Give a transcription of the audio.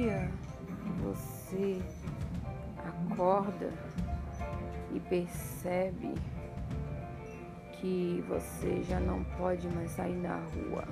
dia você acorda e percebe que você já não pode mais sair na rua.